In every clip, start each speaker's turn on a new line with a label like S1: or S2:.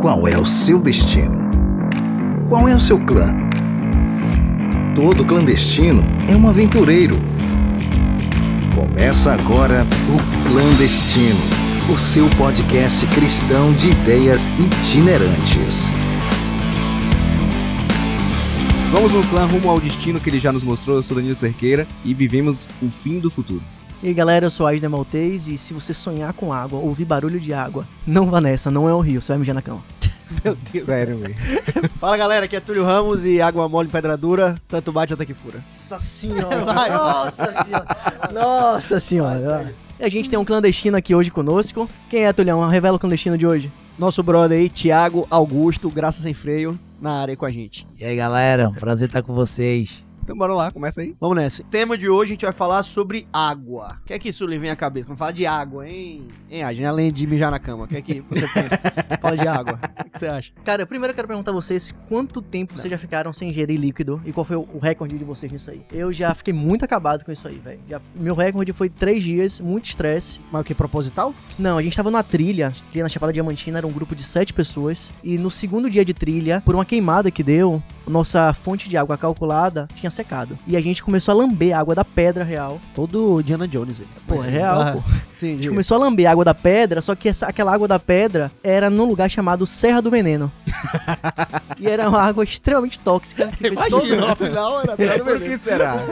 S1: Qual é o seu destino? Qual é o seu clã? Todo clandestino é um aventureiro. Começa agora o Clandestino, o seu podcast cristão de ideias itinerantes.
S2: Vamos no clã rumo ao destino que ele já nos mostrou. Eu sou Danilo Cerqueira e vivemos o fim do futuro.
S3: E aí galera, eu sou Aisner Maltês e se você sonhar com água, ouvir barulho de água, não vá nessa, não é um rio, você vai mijar na cama.
S4: Meu Deus.
S2: Sério, velho.
S4: Fala galera, aqui é Túlio Ramos e água mole em pedra dura, tanto bate até que fura.
S3: Nossa senhora, nossa senhora, nossa senhora. E a gente tem um clandestino aqui hoje conosco. Quem é, Tulhão? Revela o clandestino de hoje.
S4: Nosso brother aí, Thiago Augusto, graça sem freio, na área com a gente.
S5: E aí galera, prazer estar com vocês.
S2: Então bora lá, começa aí.
S4: Vamos nessa. O tema de hoje a gente vai falar sobre água. O que é que isso lhe vem à cabeça? Vamos falar de água, hein? Hein, Agem? Além de mijar na cama, o que é que você pensa? Fala de água. O que você acha?
S3: Cara, primeiro eu quero perguntar a vocês quanto tempo vocês já ficaram sem ingerir líquido e qual foi o recorde de vocês nisso aí. Eu já fiquei muito acabado com isso aí, velho. Meu recorde foi três dias, muito estresse.
S4: Mas o que, proposital?
S3: Não, a gente tava numa trilha, trilha na Chapada Diamantina, era um grupo de sete pessoas. E no segundo dia de trilha, por uma queimada que deu, nossa fonte de água calculada tinha secado. E a gente começou a lamber a água da pedra real.
S4: Todo Diana Jones aí.
S3: Pô, é real,
S4: Ah,
S3: pô.
S4: Sim,
S3: A gente começou a lamber a água da pedra, só que essa, aquela água da pedra era num lugar chamado Serra do Veneno. e era uma água extremamente tóxica. que todo-
S4: Imagina, afinal era piada
S2: Por que será?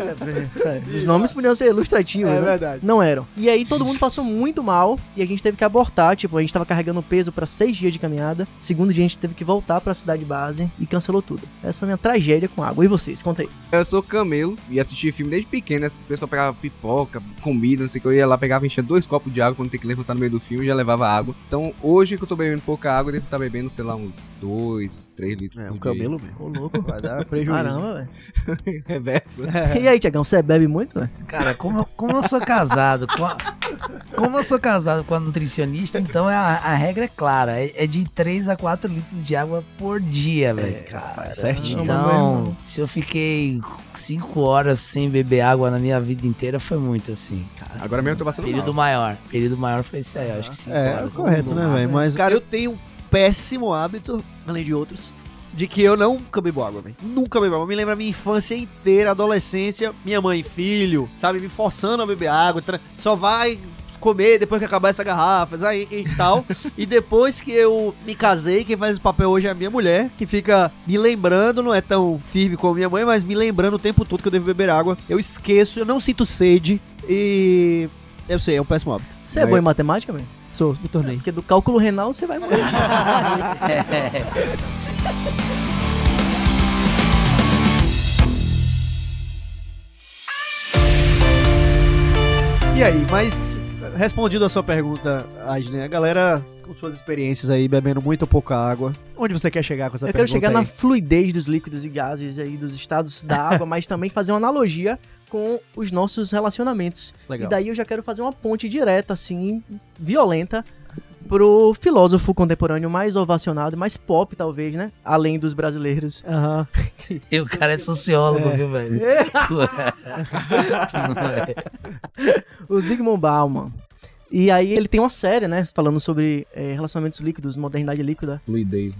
S3: É, Os nomes podiam ser ilustrativos,
S4: É
S3: né?
S4: verdade.
S3: Não eram. E aí todo mundo passou muito mal e a gente teve que abortar. Tipo, a gente tava carregando peso pra seis dias de caminhada. Segundo dia a gente teve que voltar pra cidade base e cancelou tudo. Essa foi a minha tragédia com água. E vocês? Conta aí.
S2: Eu sou camelo e assisti filme desde pequeno. né? O pessoal pegava pipoca, comida, não sei o que. Eu ia lá, pegava, enchia dois copos de água quando tem que levantar no meio do filme e já levava água. Então hoje que eu tô bebendo pouca água, eu devo estar bebendo, sei lá, uns dois, três litros.
S4: É, um camelo mesmo.
S3: Ô, louco.
S4: Vai dar prejuízo.
S3: Caramba, velho.
S2: Reverso.
S3: E aí, Tiagão, você bebe muito, velho?
S5: Cara, como, eu- como eu sou casado com a, como eu sou casado com a nutricionista, então é a, a regra é clara, é, é de 3 a 4 litros de água por dia, velho. cara.
S4: certinho.
S5: Então, se eu fiquei 5 horas sem beber água na minha vida inteira, foi muito assim. Cara.
S2: Agora mesmo eu tô passando
S5: Período
S2: mal.
S5: maior. Período maior foi isso aí, acho que 5
S4: É,
S5: horas.
S4: correto, né, velho? Mas, cara, eu tenho um péssimo hábito, além de outros, de que eu nunca bebo água, velho. Nunca bebo água. Me lembra a minha infância inteira, adolescência, minha mãe, filho, sabe, me forçando a beber água. Só vai comer depois que acabar essa garrafa, aí, e tal. e depois que eu me casei, quem faz esse papel hoje é a minha mulher, que fica me lembrando, não é tão firme como minha mãe, mas me lembrando o tempo todo que eu devo beber água. Eu esqueço, eu não sinto sede e... Eu sei, é um péssimo hábito.
S3: Você é bom em matemática, velho?
S4: Sou, me tornei.
S3: Porque do cálculo renal você vai morrer.
S4: E aí, mas respondido a sua pergunta, Asne, a galera com suas experiências aí, bebendo muito ou pouca água, onde você quer chegar com essa
S3: Eu quero
S4: pergunta
S3: chegar na
S4: aí?
S3: fluidez dos líquidos e gases aí, dos estados da água, mas também fazer uma analogia com os nossos relacionamentos.
S4: Legal.
S3: E daí eu já quero fazer uma ponte direta, assim, violenta, pro filósofo contemporâneo mais ovacionado, mais pop, talvez, né? Além dos brasileiros.
S4: Aham.
S5: E o cara é sociólogo,
S4: É.
S5: viu, velho?
S3: O Zygmunt Bauman. E aí ele tem uma série, né? Falando sobre é, relacionamentos líquidos, modernidade líquida.
S2: Fluidez.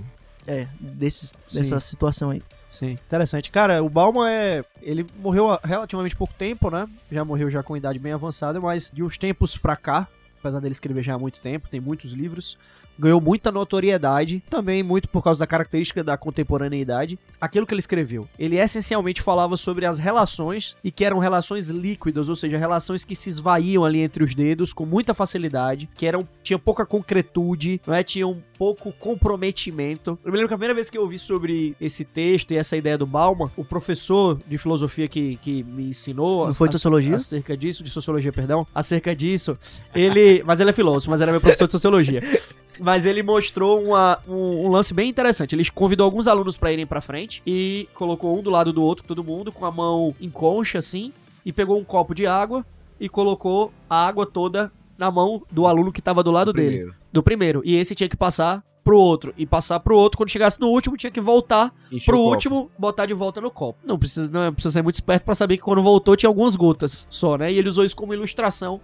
S3: É, desses,
S4: Sim.
S3: dessa situação aí.
S4: Sim, interessante. Cara, o Bauman é. Ele morreu há relativamente pouco tempo, né? Já morreu já com idade bem avançada, mas de uns tempos pra cá, apesar dele escrever já há muito tempo, tem muitos livros. Ganhou muita notoriedade, também muito por causa da característica da contemporaneidade. Aquilo que ele escreveu. Ele essencialmente falava sobre as relações e que eram relações líquidas, ou seja, relações que se esvaíam ali entre os dedos com muita facilidade, que eram tinham pouca concretude, não é? Tinham pouco comprometimento. Eu me lembro que a primeira vez que eu ouvi sobre esse texto e essa ideia do Bauman, o professor de filosofia que, que me ensinou
S3: Não foi de sociologia?
S4: acerca disso, de sociologia, perdão, acerca disso, ele, mas ele é filósofo, mas era meu professor de sociologia. Mas ele mostrou uma- um, um lance bem interessante. Ele convidou alguns alunos pra irem pra frente e colocou um do lado do outro, todo mundo, com a mão em concha, assim, e pegou um copo de água e colocou a água toda na mão do aluno que tava do lado dele.
S2: Primeiro.
S4: Do primeiro. E esse tinha que passar pro outro e passar pro outro. Quando chegasse no último, tinha que voltar
S2: Encheu
S4: pro último, botar de volta no copo. Não precisa, não precisa ser muito esperto pra saber que quando voltou tinha algumas gotas só, né? E ele usou isso como ilustração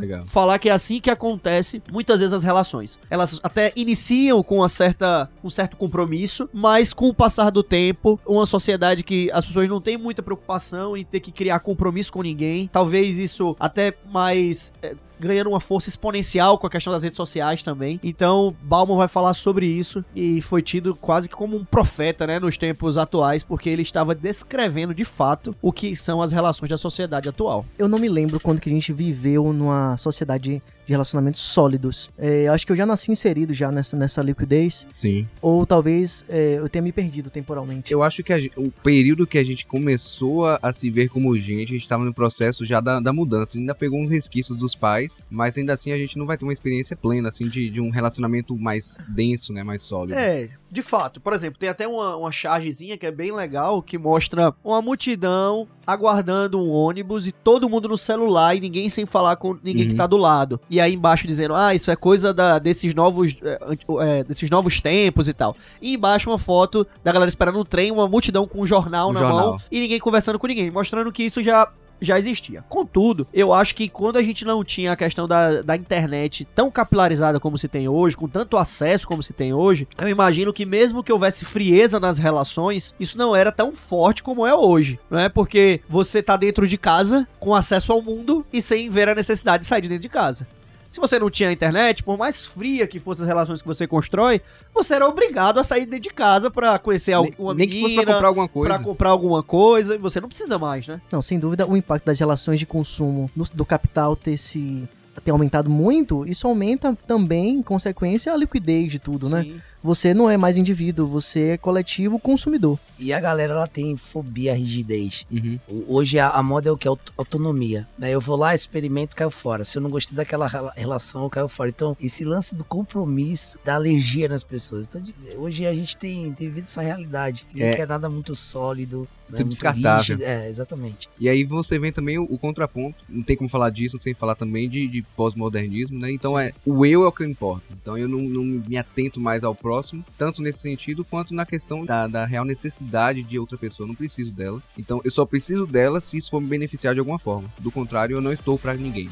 S2: Legal.
S4: falar que é assim que acontece muitas vezes as relações. Elas até iniciam com uma certa, um certo compromisso, mas com o passar do tempo, uma sociedade que as pessoas não têm muita preocupação em ter que criar compromisso com ninguém. Talvez isso até mais é, ganhando uma força exponencial com a questão das redes sociais também. Então, Bauman vai falar sobre isso e foi tido quase que como um profeta, né, nos tempos atuais, porque ele estava descrevendo de fato o que são as relações da sociedade atual.
S3: Eu não me lembro quando que a gente viveu numa sociedade de relacionamentos sólidos. É, eu acho que eu já nasci inserido já nessa, nessa liquidez,
S2: Sim.
S3: ou talvez é, eu tenha me perdido temporalmente.
S2: Eu acho que a o período que a gente começou a, a se ver como gente, a gente estava no processo já da, da mudança. Ainda pegou uns resquícios dos pais, mas ainda assim a gente não vai ter uma experiência plena, assim, de, de um relacionamento mais denso, né? Mais sólido.
S4: É, de fato. Por exemplo, tem até uma, uma chargezinha que é bem legal, que mostra uma multidão aguardando um ônibus e todo mundo no celular e ninguém sem falar com ninguém que
S2: Uhum.
S4: tá do lado. E aí embaixo dizendo, ah, isso é coisa da, desses novos é, é, desses novos tempos e tal. E embaixo uma foto da galera esperando um trem, uma multidão com um jornal
S2: Um
S4: na
S2: jornal.
S4: mão e ninguém conversando com ninguém, mostrando que isso já já existia. Contudo, eu acho que quando a gente não tinha a questão da, da internet tão capilarizada como se tem hoje, com tanto acesso como se tem hoje, eu imagino que mesmo que houvesse frieza nas relações, isso não era tão forte como é hoje, não é? Porque você tá dentro de casa, com acesso ao mundo e sem ver a necessidade de sair de dentro de casa. Se você não tinha internet, por mais fria que fossem as relações que você constrói, você era obrigado a sair de dentro de casa pra conhecer
S2: Nem,
S4: alguma
S2: nem que fosse pra comprar alguma coisa.
S4: pra comprar alguma coisa, e você não precisa mais, né?
S3: Não, sem dúvida, o impacto das relações de consumo no- do capital ter se ter aumentado muito, isso aumenta também, em consequência, a liquidez de tudo, né?
S4: Sim.
S3: Você não é mais indivíduo, você é coletivo consumidor.
S5: E a galera, ela tem fobia à rigidez.
S2: Uhum.
S5: Hoje a, a moda é o que? Aut- Autonomia. Daí eu vou lá, experimento, caiu fora. Se eu não gostei daquela rela- relação, eu caio fora. Então, esse lance do compromisso, da alergia nas pessoas. Então, hoje a gente tem, tem vivido essa realidade. Não
S2: É.
S5: quer nada muito sólido. né, muito
S2: descartável.
S5: rígido. É, exatamente.
S2: E aí você vem também o, o contraponto, não tem como falar disso sem falar também de, de pós-modernismo, né? Então é o eu é o que importa. Então eu não, não me atento mais ao próximo, tanto nesse sentido quanto na questão da, da real necessidade de outra pessoa. Eu não preciso dela. Então eu só preciso dela se isso for me beneficiar de alguma forma. Do contrário, eu não estou pra ninguém.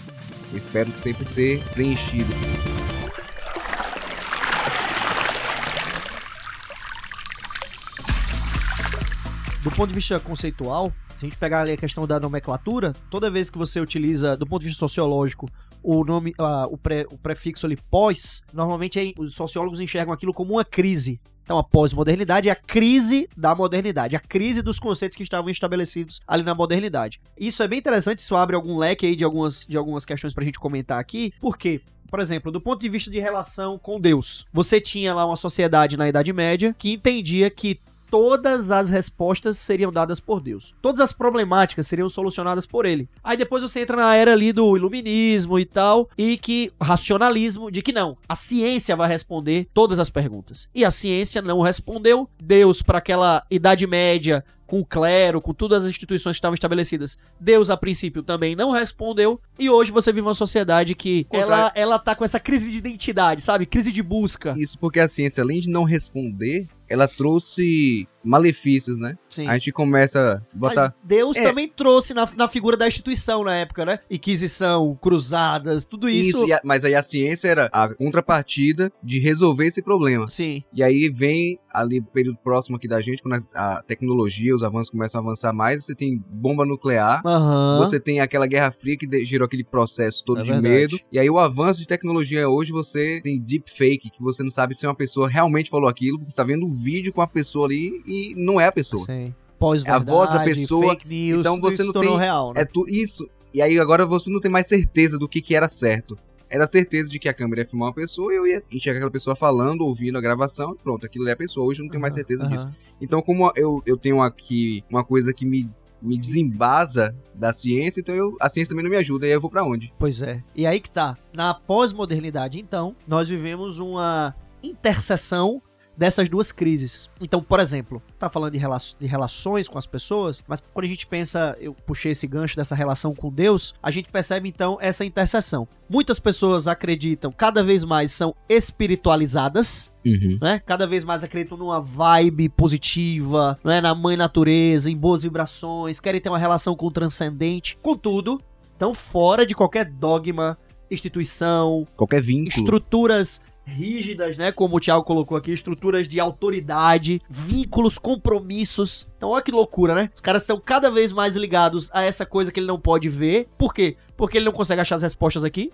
S2: Eu espero sempre ser preenchido.
S4: do ponto de vista conceitual, se a gente pegar ali a questão da nomenclatura, toda vez que você utiliza, do ponto de vista sociológico, o nome, ah, o, pré- o prefixo ali pós, normalmente aí os sociólogos enxergam aquilo como uma crise. Então a pós-modernidade é a crise da modernidade, a crise dos conceitos que estavam estabelecidos ali na modernidade. Isso é bem interessante, isso abre algum leque aí de algumas, de algumas questões pra gente comentar aqui, porque por exemplo, do ponto de vista de relação com Deus, você tinha lá uma sociedade na Idade Média que entendia que todas as respostas seriam dadas por Deus. Todas as problemáticas seriam solucionadas por ele. Aí depois você entra na era ali do iluminismo e tal, e que racionalismo de que não, a ciência vai responder todas as perguntas. E a ciência não respondeu. Deus para aquela Idade Média com o clero, com todas as instituições que estavam estabelecidas. Deus, a princípio, também não respondeu. E hoje você vive uma sociedade que ela, ela tá com essa crise de identidade, sabe? Crise de busca.
S2: Isso porque a ciência, além de não responder, ela trouxe malefícios, né?
S4: Sim.
S2: A gente começa a botar.
S4: Mas Deus
S2: É.
S4: também trouxe na, na figura da instituição na época, né? Inquisição, cruzadas, tudo isso.
S2: Isso, a- mas aí a ciência era a contrapartida de resolver esse problema.
S4: Sim.
S2: E aí vem ali o período próximo aqui da gente, quando a, tecnologia, os avanços começam a avançar mais, você tem bomba nuclear,
S4: Aham.
S2: você tem aquela Guerra Fria que gerou aquele processo todo
S4: É
S2: de
S4: verdade.
S2: medo. E aí o avanço de tecnologia hoje, você tem deepfake, que você não sabe se uma pessoa realmente falou aquilo, porque você tá vendo um vídeo com a pessoa ali e não é a pessoa.
S4: Sim.
S2: É a voz da pessoa,
S4: fake news,
S2: então você não tem-
S4: real, né?
S2: É tu, isso. E aí agora você não tem mais certeza do que, que era certo. Era certeza de que a câmera ia filmar uma pessoa e eu ia enxergar aquela pessoa falando, ouvindo a gravação, e pronto, aquilo é a pessoa. Hoje eu não tenho mais certeza
S4: aham.
S2: disso. Então, como eu, eu tenho aqui uma coisa que me, me desembasa da ciência, então eu, a ciência também não me ajuda, e aí eu vou pra onde?
S4: Pois é. E aí que tá. Na pós-modernidade, então, nós vivemos uma interseção dessas duas crises. Então, por exemplo, tá falando de, rela de relações com as pessoas, mas quando a gente pensa, eu puxei esse gancho dessa relação com Deus, a gente percebe então essa interseção. Muitas pessoas acreditam, cada vez mais são espiritualizadas,
S2: Uhum.
S4: né? Cada vez mais acreditam numa vibe positiva, né? na mãe natureza, em boas vibrações, querem ter uma relação com o transcendente. Contudo, estão fora de qualquer dogma, instituição,
S2: Qualquer vínculo.
S4: estruturas rígidas, né? Como o Thiago colocou aqui, estruturas de autoridade, vínculos, compromissos. Então, olha que loucura, né? Os caras estão cada vez mais ligados a essa coisa que ele não pode ver. Por quê? Porque ele não consegue achar as respostas aqui.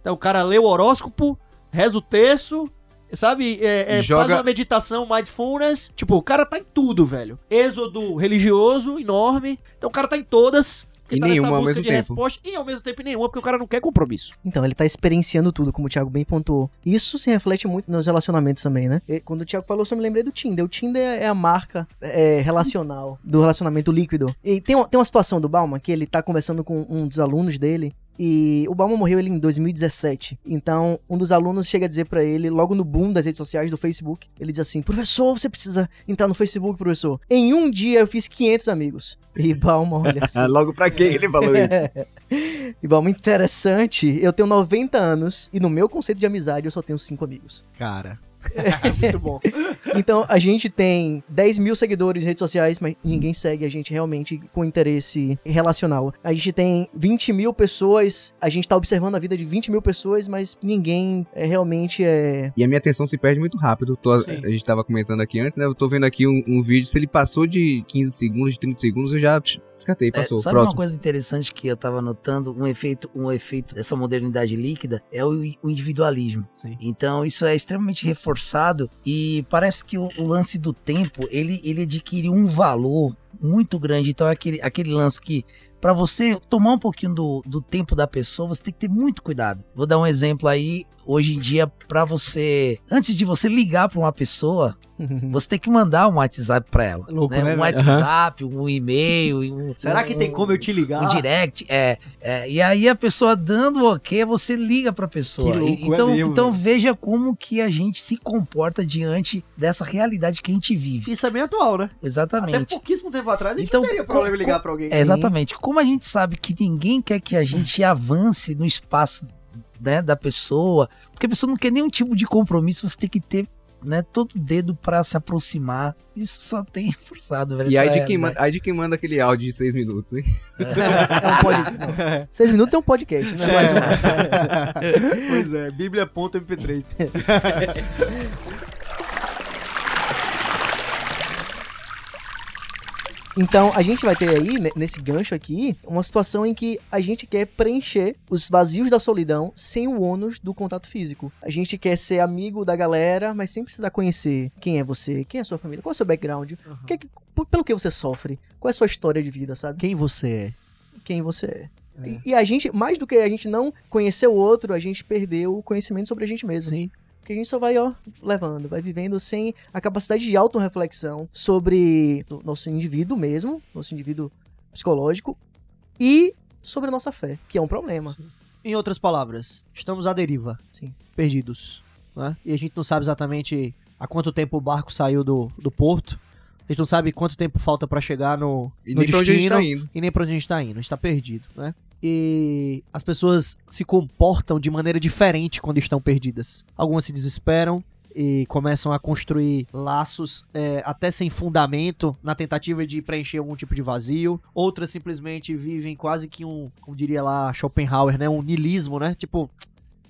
S4: Então, o cara lê o horóscopo, reza o terço, sabe? É, é,
S2: Joga-
S4: Faz uma meditação, mindfulness. Tipo, o cara tá em tudo, velho. Êxodo religioso, enorme. Então, o cara tá em todas. Porque
S2: E
S4: tá
S2: nenhuma ao mesmo
S4: de
S2: tempo.
S4: resposta. E ao mesmo tempo nenhuma, porque o cara não quer compromisso.
S3: Então, ele tá experienciando tudo, como o Thiago bem pontuou. Isso se reflete muito nos relacionamentos também, né? E quando o Thiago falou, eu só me lembrei do Tinder. O Tinder é a marca é, relacional do relacionamento líquido. E tem, uma- tem uma situação do Bauman que ele tá conversando com um dos alunos dele. E o Bauman morreu ele em 2017. Então, um dos alunos chega a dizer pra ele, logo no boom das redes sociais do Facebook, ele diz assim: Professor, você precisa entrar no Facebook, professor. Em um dia eu fiz 500 amigos. E Bauman olha assim.
S2: Logo pra quem ele falou isso?
S3: E bom, interessante, eu tenho 90 anos e no meu conceito de amizade eu só tenho 5 amigos.
S4: Cara. Muito bom.
S3: Então a gente tem 10 mil seguidores em redes sociais, mas ninguém segue a gente realmente com interesse relacional. A gente tem 20 mil pessoas, a gente tá observando a vida de 20 mil pessoas, mas ninguém é, realmente é.
S2: E a minha atenção se perde muito rápido. Tô- a gente tava comentando aqui antes, né? Eu tô vendo aqui um, um vídeo. Se ele passou de 15 segundos, de 30 segundos, eu já descartei.
S5: É,
S2: Passou.
S5: sabe
S2: Próximo.
S5: uma coisa interessante que eu tava notando? Um efeito, um efeito dessa modernidade líquida é o, o individualismo.
S4: Sim.
S5: Então isso é extremamente reforçado e parece que o, o lance do tempo ele, ele adquire um valor muito grande. Então é aquele, aquele lance que para você tomar um pouquinho do, do tempo da pessoa, você tem que ter muito cuidado. Vou dar um exemplo aí. Hoje em dia, para você, antes de você ligar para uma pessoa, você tem que mandar um WhatsApp para ela.
S4: Louco,
S5: né?
S4: né,
S5: Um? WhatsApp, um e-mail. Um,
S4: Será que tem como eu te ligar?
S5: um direct, é, é, E aí a pessoa dando o ok, você liga pra pessoa.
S4: Que louco,
S5: então,
S4: é mesmo,
S5: então
S4: velho.
S5: veja como que a gente se comporta diante dessa realidade que a gente vive.
S4: Isso é bem atual, né? Até
S5: Exatamente.
S4: pouquíssimo tempo atrás a gente
S5: Então,
S4: não teria problema em ligar pra alguém.
S5: É, exatamente. Como a gente sabe que ninguém quer que a gente avance no espaço né, da pessoa, porque a pessoa não quer nenhum tipo de compromisso, você tem que ter né, todo o dedo pra se aproximar. Isso só tem reforçado, velho.
S2: E aí de, quem
S5: realidade.
S2: manda, aí de quem manda aquele áudio de 6 minutos, hein?
S3: É um podcast. Seis minutos é um podcast, não é mais um.
S4: pois é, bíblia.mp3.
S3: Então, a gente vai ter aí, ne- nesse gancho aqui, uma situação em que a gente quer preencher os vazios da solidão sem o ônus do contato físico. A gente quer ser amigo da galera, mas sem precisar conhecer quem é você, quem é a sua família, qual é o seu background, o que é pelo que você sofre, qual é a sua história de vida, sabe?
S4: Quem você é?
S3: Quem você é. E, e a gente, mais do que a gente não conhecer o outro, a gente perdeu o conhecimento sobre a gente mesmo.
S4: Sim.
S3: Porque a gente só vai, ó, levando, vai vivendo sem a capacidade de autorreflexão sobre o nosso indivíduo mesmo, nosso indivíduo psicológico, e sobre a nossa fé, que é um problema.
S4: Em outras palavras, estamos à deriva.
S3: Sim.
S4: Perdidos. Né? E a gente não sabe exatamente há quanto tempo o barco saiu do, do porto. A gente não sabe quanto tempo falta pra chegar no,
S2: E
S4: no
S2: nem pra onde a gente
S4: destino.
S2: tá indo.
S4: e nem pra onde a gente tá indo. A gente tá perdido, né? E as pessoas se comportam de maneira diferente quando estão perdidas. Algumas se desesperam e começam a construir laços é, até sem fundamento na tentativa de preencher algum tipo de vazio. Outras simplesmente vivem quase que um, como diria lá Schopenhauer, né? Um niilismo, né? Tipo,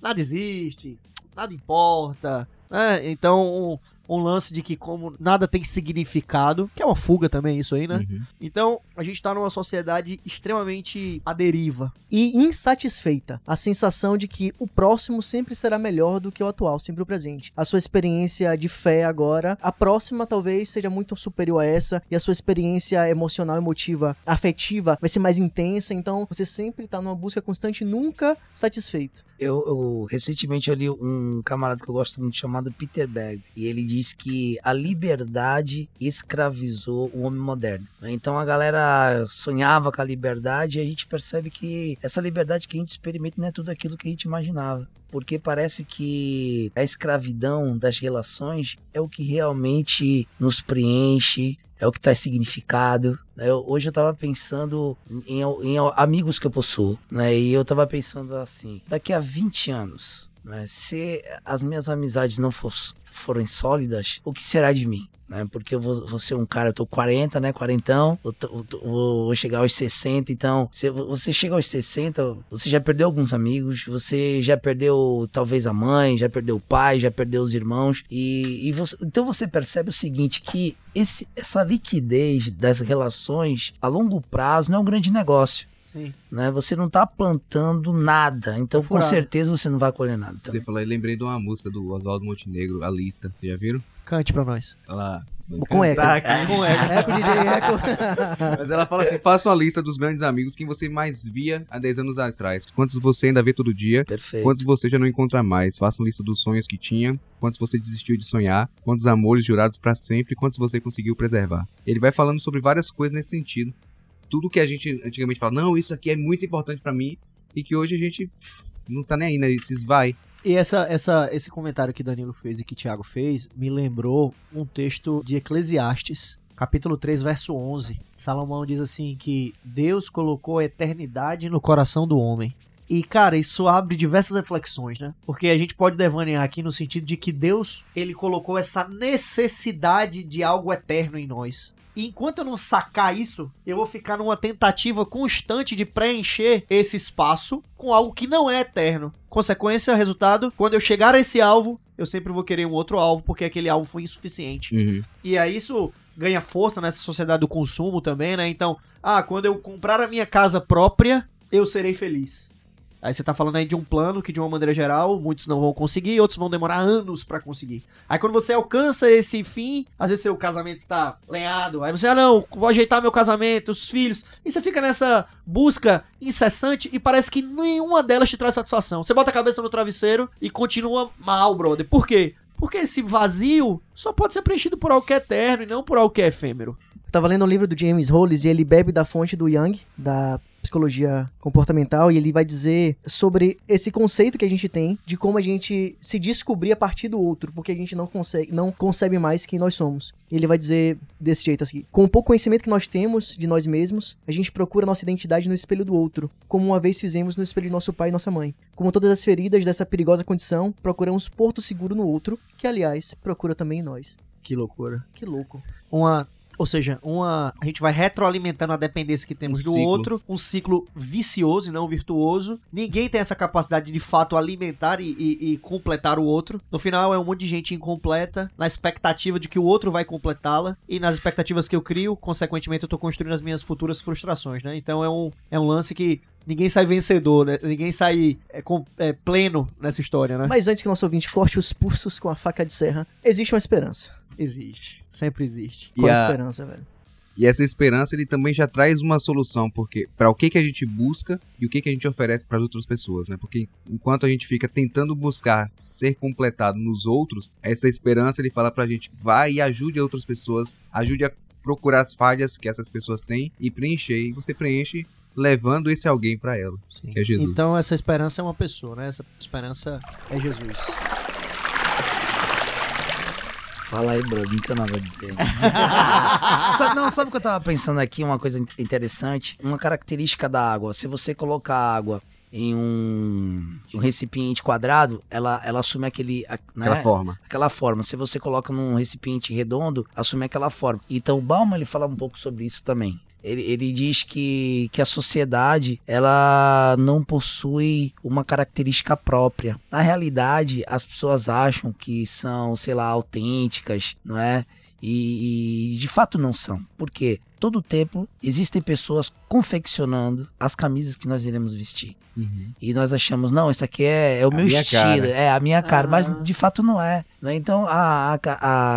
S4: nada existe, nada importa. né? Então, um lance de que como nada tem significado, que é uma fuga também isso aí, né?
S2: Uhum.
S4: Então, a gente tá numa sociedade extremamente à deriva.
S3: E insatisfeita. A sensação de que o próximo sempre será melhor do que o atual, sempre o presente. A sua experiência de fé agora, a próxima talvez seja muito superior a essa, e a sua experiência emocional, emotiva, afetiva vai ser mais intensa, então você sempre tá numa busca constante, nunca satisfeito.
S5: Eu, eu- recentemente eu li um camarada que eu gosto muito chamado Peter Berg e ele diz que a liberdade escravizou o homem moderno. né? Então a galera sonhava com a liberdade e a gente percebe que essa liberdade que a gente experimenta não é tudo aquilo que a gente imaginava. Porque parece que a escravidão das relações é o que realmente nos preenche, é o que traz significado. né? Eu- hoje eu tava pensando em, em amigos que eu possuo, né? E eu tava pensando assim, daqui a 20 anos, né? Se as minhas amizades não fos- forem sólidas, o que será de mim? Né? Porque eu vou, vou ser um cara, eu tô 40, né? Quarentão, vou chegar aos 60, então, se você chega aos 60, você já perdeu alguns amigos, você já perdeu talvez a mãe, já perdeu o pai, já perdeu os irmãos, e, e você, então você percebe o seguinte, que esse, essa liquidez das relações a longo prazo não é um grande negócio.
S4: Sim.
S5: Né? Você não tá plantando nada, então com
S4: Furado.
S5: certeza você não vai colher nada.
S2: Você
S5: também.
S2: falou, eu lembrei de uma música do Oswaldo Montenegro, A Lista. Vocês já viram?
S4: Cante pra nós.
S2: Ela.
S3: Com eco.
S2: Tá aqui.
S4: Com eco.
S3: Eco, DJ, eco.
S2: Mas ela fala assim: faça uma lista dos grandes amigos que você mais via há 10 anos atrás. Quantos você ainda vê todo dia?
S5: Perfeito.
S2: Quantos você já não encontra mais? Faça uma lista dos sonhos que tinha, quantos você desistiu de sonhar, quantos amores jurados pra sempre, quantos você conseguiu preservar. Ele vai falando sobre várias coisas nesse sentido. Tudo que a gente antigamente fala, não, isso aqui é muito importante pra mim, e que hoje a gente não tá nem aí, né? Ele se esvai.
S4: E essa, essa, esse comentário que Danilo fez e que Tiago fez me lembrou um texto de Eclesiastes, capítulo 3, verso 11. Salomão diz assim que Deus colocou a eternidade no coração do homem. E, cara, isso abre diversas reflexões, né? Porque a gente pode devanear aqui no sentido de que Deus, ele colocou essa necessidade de algo eterno em nós. E enquanto eu não sacar isso, eu vou ficar numa tentativa constante de preencher esse espaço com algo que não é eterno. Consequência, resultado, quando eu chegar a esse alvo, eu sempre vou querer um outro alvo porque aquele alvo foi insuficiente. E aí isso ganha força nessa sociedade do consumo também, né? Então, ah, quando eu comprar a minha casa própria, eu serei feliz. Aí você tá falando aí de um plano que, de uma maneira geral, muitos não vão conseguir, outros vão demorar anos pra conseguir. Aí quando você alcança esse fim, às vezes seu casamento tá lenhado, aí você, ah não, vou ajeitar meu casamento, os filhos, e você fica nessa busca incessante e parece que nenhuma delas te traz satisfação. Você bota a cabeça no travesseiro e continua mal, brother. Por quê? Porque esse vazio só pode ser preenchido por algo que é eterno e não por algo que é efêmero.
S3: Eu tava lendo um livro do James Hollis e ele bebe da fonte do Young, da psicologia comportamental, e ele vai dizer sobre esse conceito que a gente tem de como a gente se descobrir a partir do outro, porque a gente não consegue, não concebe mais quem nós somos. Ele vai dizer desse jeito assim: com o pouco conhecimento que nós temos de nós mesmos, a gente procura nossa identidade no espelho do outro, como uma vez fizemos no espelho de nosso pai e nossa mãe. Como todas as feridas dessa perigosa condição, procuramos porto seguro no outro, que aliás procura também em nós.
S4: Que loucura.
S3: Que louco.
S4: Uma. Ou seja, uma, a gente vai retroalimentando a dependência que temos
S2: Um
S4: do
S2: ciclo.
S4: outro, um ciclo vicioso e não virtuoso. Ninguém tem essa capacidade de, de fato alimentar e, e- e completar o outro. No final é um monte de gente incompleta, na expectativa de que o outro vai completá-la, e nas expectativas que eu crio, consequentemente eu tô construindo as minhas futuras frustrações, né? Então é um, é um lance que ninguém sai vencedor, né? Ninguém sai é, com- é, pleno nessa história, né?
S3: Mas antes que nosso ouvinte corte os pulsos com a faca de serra, existe uma esperança.
S4: Existe. Sempre existe.
S3: Qual a
S2: a-
S3: esperança, velho?
S2: E essa esperança ele também já traz uma solução, porque para o que que a gente busca e o que que a gente oferece para as outras pessoas, né? Porque enquanto a gente fica tentando buscar ser completado nos outros, essa esperança ele fala pra gente, vai e ajude outras pessoas, ajude a procurar as falhas que essas pessoas têm e preencher. E você preenche levando esse alguém para ela, que é Jesus.
S4: Então essa esperança é uma pessoa, né? Essa esperança é Jesus.
S5: Fala aí, bro, não tem nada a dizer. sabe, não, sabe o que eu tava pensando aqui? Uma coisa in- interessante. Uma característica da água. Se você colocar a água em um, um recipiente quadrado, ela, ela assume aquele. a- né?
S2: Aquela forma.
S5: aquela forma. Se você coloca num recipiente redondo, assume aquela forma. Então o Bauman ele fala um pouco sobre isso também. Ele, ele diz que, que a sociedade ela não possui uma característica própria. Na realidade, as pessoas acham que são, sei lá, autênticas, não é? E, e de fato não são. Por quê? Todo tempo existem pessoas confeccionando as camisas que nós iremos vestir. E nós achamos, não, isso aqui é, é o
S2: A
S5: meu estilo,
S2: cara.
S5: é a minha cara,
S4: Ah.
S5: mas de fato não é. né? Então, a, a-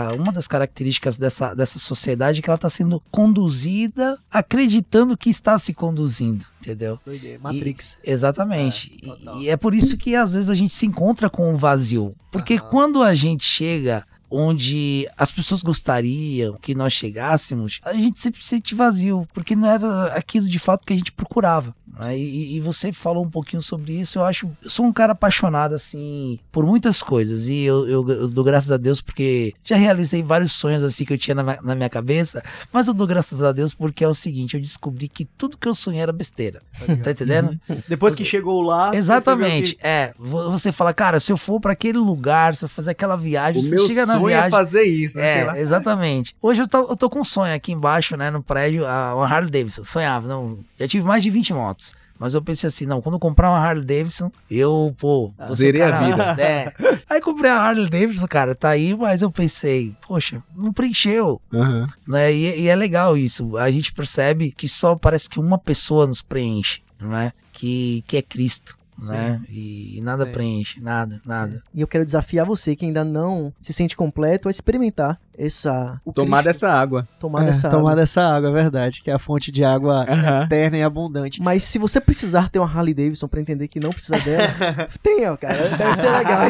S5: a- uma das características dessa, dessa sociedade é que ela está sendo conduzida acreditando que está se conduzindo, entendeu?
S4: Doideira. Matrix.
S5: Exatamente.
S4: É,
S5: e, e é por isso que às vezes a gente se encontra com um vazio. Porque
S4: Aham.
S5: quando a gente chega onde as pessoas gostariam que nós chegássemos, a gente sempre se sente vazio, porque não era aquilo de fato que a gente procurava. Né? E, e você falou um pouquinho sobre isso. Eu acho. Eu sou um cara apaixonado, assim, por muitas coisas. E eu, eu, eu dou graças a Deus porque já realizei vários sonhos, assim, que eu tinha na, minha- na minha cabeça. Mas eu dou graças a Deus porque é o seguinte: eu descobri que tudo que eu sonhei era besteira. Tá entendendo?
S4: Depois que chegou lá.
S5: Exatamente. É, vo- você fala, cara, se eu for pra aquele lugar, se eu fazer aquela viagem,
S2: O
S5: você
S2: meu
S5: chega na
S2: sonho é
S5: viagem.
S2: fazer isso, né?
S5: É, exatamente. Hoje eu tô, eu tô com um sonho aqui embaixo, né, no prédio, a, uma Harley Davidson. Sonhava, não. Já tive mais de 20 motos. Mas eu pensei assim, não, quando eu comprar uma Harley Davidson, eu, pô, o
S2: Zerei a vida.
S5: É. Aí comprei a Harley Davidson, cara, tá aí, mas eu pensei, poxa, não preencheu,
S2: Aham.
S5: né? E, e é legal isso. A gente percebe que só parece que uma pessoa nos preenche, não é? Que, que é Cristo. Né? E, e nada
S4: Sim.
S5: preenche, nada, nada.
S3: E eu quero desafiar você que ainda não se sente completo a experimentar essa. o
S2: Tomar
S3: Cristo-
S2: dessa água.
S3: Tomar
S4: É,
S3: dessa
S4: tomar
S3: água.
S4: dessa água, é verdade. Que é a fonte de água eterna e abundante.
S3: Mas se você precisar ter uma Harley Davidson pra entender que não precisa dela, tenha, cara. Deve ser legal?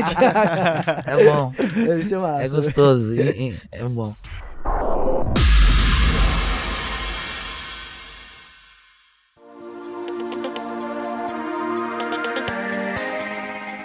S5: É bom,
S3: Deve ser massa.
S5: é gostoso, e- e- é bom.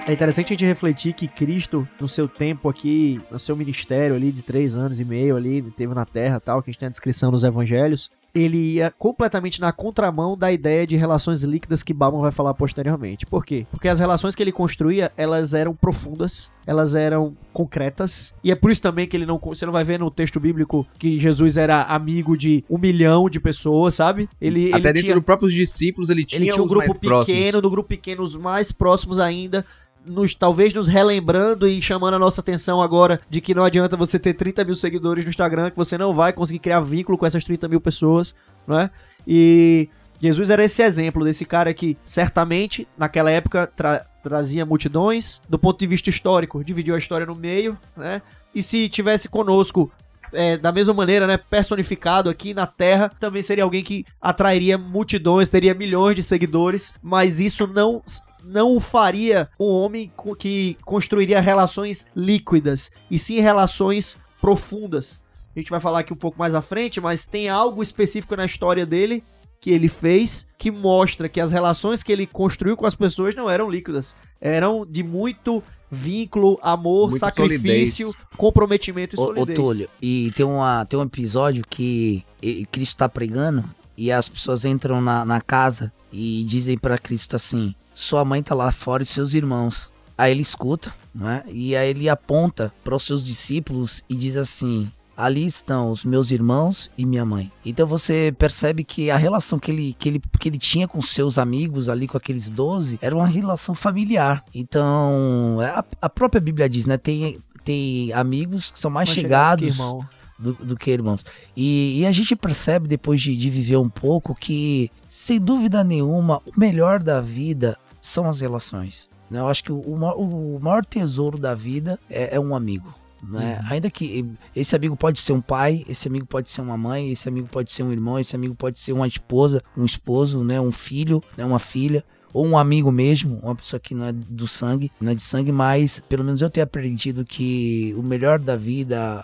S4: É interessante a gente refletir que Cristo, no seu tempo aqui, no seu ministério ali de três anos e meio ali, teve na Terra tal, que a gente tem a descrição nos Evangelhos, ele ia completamente na contramão da ideia de relações líquidas que Bauman vai falar posteriormente. Por quê? Porque as relações que ele construía, elas eram profundas, elas eram concretas, e é por isso também que ele não... Você não vai ver no texto bíblico que Jesus era amigo de um milhão de pessoas, sabe? Ele,
S2: Até
S4: ele
S2: dentro
S4: tinha...
S2: dos próprios discípulos ele tinha,
S4: Ele tinha um grupo
S2: mais próximos.
S4: pequeno, do grupo pequeno, os mais próximos ainda, nos, talvez nos relembrando e chamando a nossa atenção agora de que não adianta você ter 30 mil seguidores no Instagram, que você não vai conseguir criar vínculo com essas 30 mil pessoas, não é? E Jesus era esse exemplo desse cara que certamente naquela época tra- trazia multidões, do ponto de vista histórico, dividiu a história no meio, né? E se tivesse conosco é, da mesma maneira, né, personificado aqui na Terra, também seria alguém que atrairia multidões, teria milhões de seguidores, mas isso não não o faria um homem que construiria relações líquidas, e sim relações profundas. A gente vai falar aqui um pouco mais à frente, mas tem algo específico na história dele que ele fez que mostra que as relações que ele construiu com as pessoas não eram líquidas, eram de muito vínculo, amor,
S2: Muita
S4: sacrifício,
S2: solidez.
S4: comprometimento e
S5: Ô, ô. Túlio, e tem, uma, tem um episódio que Cristo tá pregando e as pessoas entram na, na casa e dizem pra Cristo assim: Sua mãe tá lá fora e seus irmãos. Aí ele escuta, né? E aí ele aponta para os seus discípulos e diz assim: Ali estão os meus irmãos e minha mãe. Então você percebe que a relação que ele, que ele, que ele tinha com seus amigos ali, com aqueles 12, era uma relação familiar. Então, a, a própria Bíblia diz, né? Tem, tem amigos que são mais,
S4: Mais
S5: chegados,
S4: que irmão.
S5: do, do que irmãos. E, e a gente percebe depois de, de viver um pouco que, sem dúvida nenhuma, o melhor da vida são as relações. né? Eu acho que o, o ma- o maior tesouro da vida é, é um amigo. Né? Ainda que esse amigo pode ser um pai, esse amigo pode ser uma mãe, esse amigo pode ser um irmão, esse amigo pode ser uma esposa, um esposo, né? um filho, né? uma filha ou um amigo mesmo, uma pessoa que não é do sangue, não é de sangue, mas pelo menos eu tenho aprendido que o melhor da vida,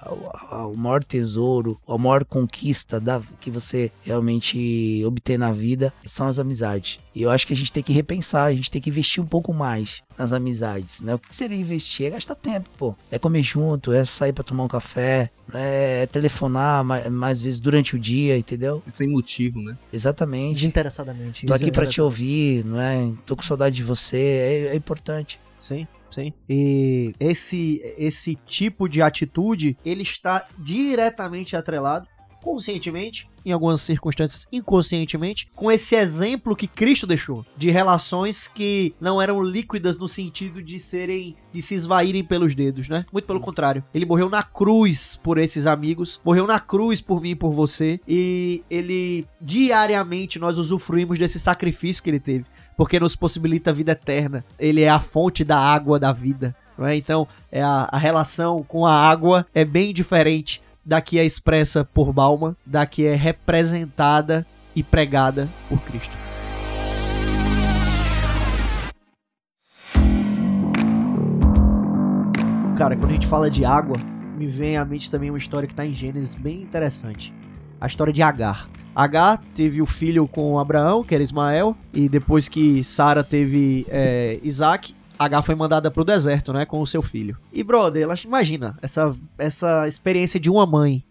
S5: o, maior tesouro, a maior conquista da, que você realmente obtém na vida são as amizades. E eu acho que a gente tem que repensar, a gente tem que investir um pouco mais nas amizades, né? O que seria investir? É gastar tempo, pô. É comer junto, é sair pra tomar um café, é telefonar mais, mais vezes durante o dia, entendeu?
S2: Sem motivo, né?
S5: Exatamente.
S3: Desinteressadamente.
S5: Tô aqui pra te ouvir, não é? Tô com saudade de você, é, é importante.
S4: Sim, sim. E esse, esse tipo de atitude, ele está diretamente atrelado, conscientemente, em algumas circunstâncias inconscientemente, com esse exemplo que Cristo deixou, de relações que não eram líquidas no sentido de serem, de se esvaírem pelos dedos, né? Muito pelo contrário. Ele morreu na cruz por esses amigos, morreu na cruz por mim e por você, e ele, diariamente, nós usufruímos desse sacrifício que ele teve porque nos possibilita a vida eterna. Ele é a fonte da água da vida. É? Então, é a, a relação com a água é bem diferente da que é expressa por Bauman, da que é representada e pregada por Cristo. Cara, quando a gente fala de água, me vem à mente também uma história que tá em Gênesis bem interessante. A história de Agar. Agar teve o filho com Abraão, que era Ismael, e depois que Sara teve é, Isaac, Agar foi mandada pro deserto, né, com o seu filho. E, brother, ela, imagina essa, essa experiência de uma mãe.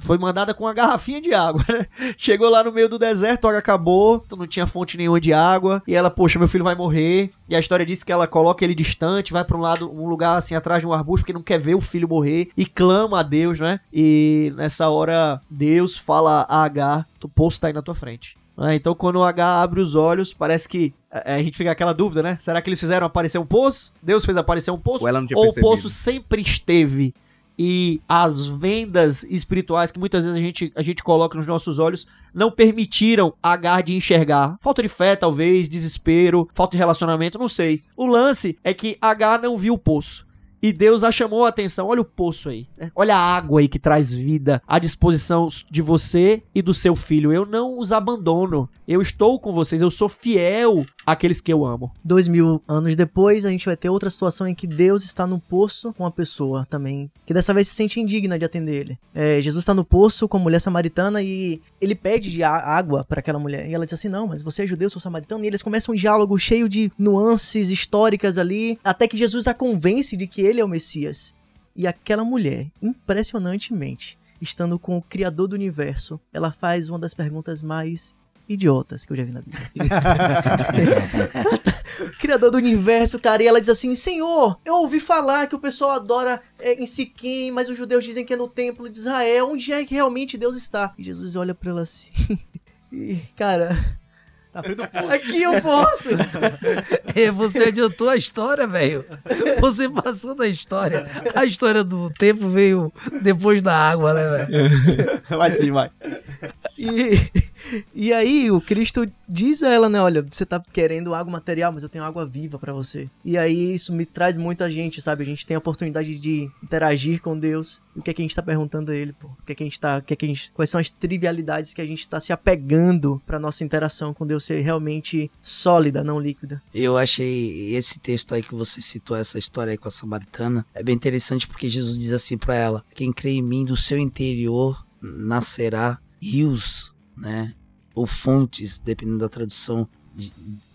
S4: Foi mandada com uma garrafinha de água, né? Chegou lá no meio do deserto, a água acabou, não tinha fonte nenhuma de água. E ela, poxa, meu filho vai morrer. E a história diz que ela coloca ele distante, vai pra um lado, um lugar assim atrás de um arbusto, porque não quer ver o filho morrer. E clama a Deus, né? E nessa hora, Deus fala a Agar: o poço tá aí na tua frente. Né? Então, quando o H abre os olhos, parece que a, a gente fica aquela dúvida, né? Será que eles fizeram aparecer um poço? Deus fez aparecer um poço?
S2: Ou
S4: ou o poço sempre esteve e as vendas espirituais que muitas vezes a gente, a gente coloca nos nossos olhos não permitiram a Agar de enxergar. Falta de fé, talvez, desespero, falta de relacionamento, não sei. O lance é que Agar não viu o poço. E Deus a chamou a atenção. Olha o poço aí. né? Olha a água aí que traz vida à disposição de você e do seu filho. Eu não os abandono. Eu estou com vocês. Eu sou fiel àqueles que eu amo.
S3: Dois mil anos depois, a gente vai ter outra situação em que Deus está no poço com uma pessoa também, que dessa vez se sente indigna de atender ele. É, Jesus está no poço com a mulher samaritana e ele pede de água para aquela mulher. E ela diz assim: Não, mas você é judeu, eu sou samaritano. E eles começam um diálogo cheio de nuances históricas ali, até que Jesus a convence de que ele é o Messias. E aquela mulher, impressionantemente, estando com o Criador do universo, ela faz uma das perguntas mais idiotas que eu já vi na Bíblia. Criador do universo, cara, e ela diz assim: Senhor, eu ouvi falar que o pessoal adora é, em Siquim, mas os judeus dizem que é no templo de Israel. Onde é que realmente Deus está? E Jesus olha pra ela assim. E, cara,
S4: Na frente do poço.
S3: aqui eu posso.
S5: É, Você adiantou a história, velho. Você passou da história. A história do tempo veio depois da água, né, velho?
S4: Vai sim, vai.
S3: E, e aí o Cristo diz a ela, né, olha, você tá querendo água material, mas eu tenho água viva pra você. E aí isso me traz muita gente, sabe? A gente tem a oportunidade de interagir com Deus. O que é que a gente tá perguntando a ele, pô? O que é que a gente tá, o que é que a gente, quais são as trivialidades que a gente tá se apegando pra nossa interação com Deus ser realmente sólida, não líquida?
S5: Eu achei esse texto aí que você citou, essa história aí com a samaritana, é bem interessante porque Jesus diz assim pra ela: quem crê em mim, do seu interior nascerá rios, né? Ou fontes, dependendo da tradução,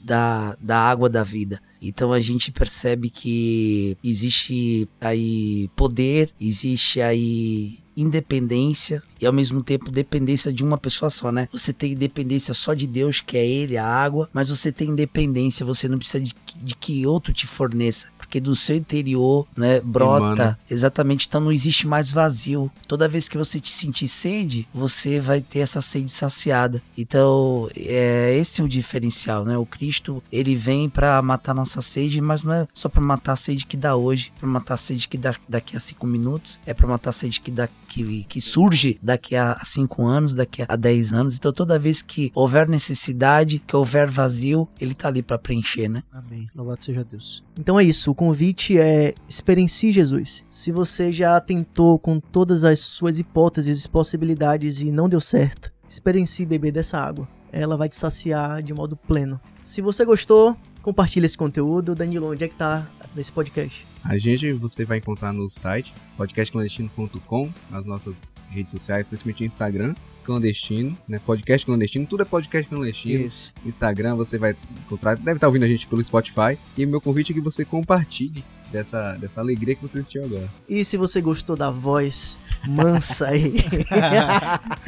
S5: da, da água da vida. Então a gente percebe que existe aí poder, existe aí independência e ao mesmo tempo dependência de uma pessoa só, né? Você tem dependência só de Deus, que é Ele, a água, mas você tem independência, você não precisa de, de que outro te forneça. Porque do seu interior, né, brota.
S2: Emana.
S5: Exatamente, então não existe mais vazio. Toda vez que você te sentir sede, você vai ter essa sede saciada. Então, é esse é o diferencial, né? O Cristo, ele vem pra matar nossa sede, mas não é só pra matar a sede que dá hoje, pra matar a sede que dá daqui a cinco minutos, é pra matar a sede que, dá, que, que surge daqui a cinco anos, daqui a dez anos. Então, toda vez que houver necessidade, que houver vazio, ele tá ali pra preencher, né?
S4: Amém. Louvado seja Deus.
S3: Então é isso, o convite é experiencie Jesus. Se você já tentou com todas as suas hipóteses e possibilidades e não deu certo, experiencie beber dessa água. Ela vai te saciar de modo pleno. Se você gostou, compartilhe esse conteúdo. Danilo, onde é que tá nesse podcast?
S2: A gente você vai encontrar no site podcastclandestino.com, nas nossas redes sociais, principalmente Instagram, clandestino, né? Podcast clandestino, tudo é podcast clandestino.
S4: Isso.
S2: Instagram, você vai encontrar, deve estar ouvindo a gente pelo Spotify. E meu convite é que você compartilhe dessa, dessa alegria que você sentiu agora.
S3: E se você gostou da voz mansa aí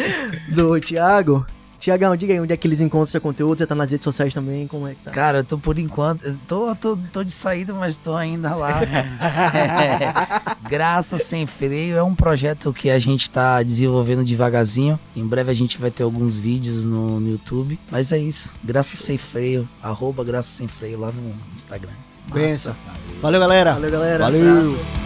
S3: do Thiago, Tiagão, diga aí onde é que eles encontram seu conteúdo. Você tá nas redes sociais também, como é que tá?
S5: Cara, eu tô por enquanto. Tô, tô, tô de saída, mas tô ainda lá. É, Graça Sem Freio é um projeto que a gente tá desenvolvendo devagarzinho. Em breve a gente vai ter alguns vídeos no, no YouTube. Mas é isso. Graça Sem Freio. Arroba Graça Sem Freio lá no Instagram.
S4: Benção. Valeu, galera.
S3: Valeu, galera.
S4: Valeu.